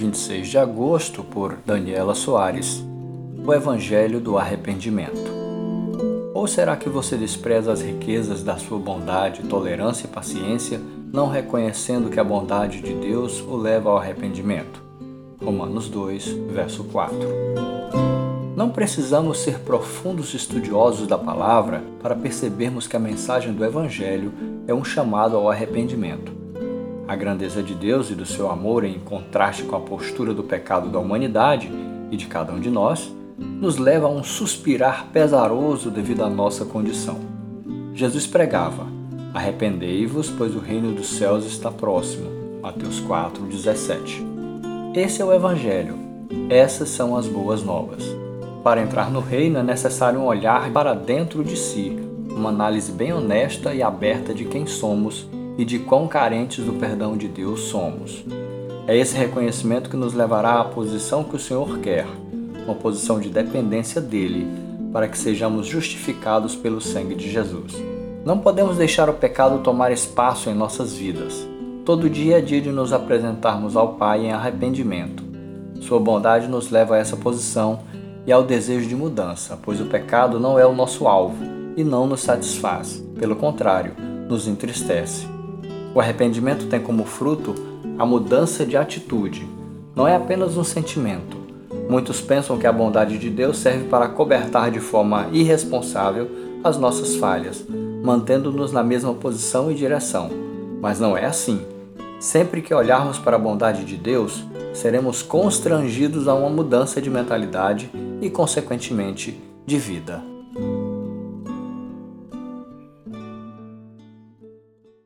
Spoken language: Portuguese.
26 de agosto, por Daniela Soares. O Evangelho do Arrependimento. Ou será que você despreza as riquezas da sua bondade, tolerância e paciência, não reconhecendo que a bondade de Deus o leva ao arrependimento? Romanos 2, verso 4. Não precisamos ser profundos estudiosos da palavra para percebermos que a mensagem do Evangelho é um chamado ao arrependimento. A grandeza de Deus e do seu amor, em contraste com a postura do pecado da humanidade e de cada um de nós, nos leva a um suspirar pesaroso devido à nossa condição. Jesus pregava: Arrependei-vos, pois o reino dos céus está próximo. Mateus 4:17. Esse é o evangelho. Essas são as boas novas. Para entrar no reino é necessário um olhar para dentro de si, uma análise bem honesta e aberta de quem somos e de quão carentes do perdão de Deus somos. É esse reconhecimento que nos levará à posição que o Senhor quer, uma posição de dependência dele, para que sejamos justificados pelo sangue de Jesus. Não podemos deixar o pecado tomar espaço em nossas vidas. Todo dia é dia de nos apresentarmos ao Pai em arrependimento. Sua bondade nos leva a essa posição e ao desejo de mudança, pois o pecado não é o nosso alvo e não nos satisfaz. Pelo contrário, nos entristece. O arrependimento tem como fruto a mudança de atitude. Não é apenas um sentimento. Muitos pensam que a bondade de Deus serve para cobertar de forma irresponsável as nossas falhas, mantendo-nos na mesma posição e direção. Mas não é assim. Sempre que olharmos para a bondade de Deus, seremos constrangidos a uma mudança de mentalidade e, consequentemente, de vida.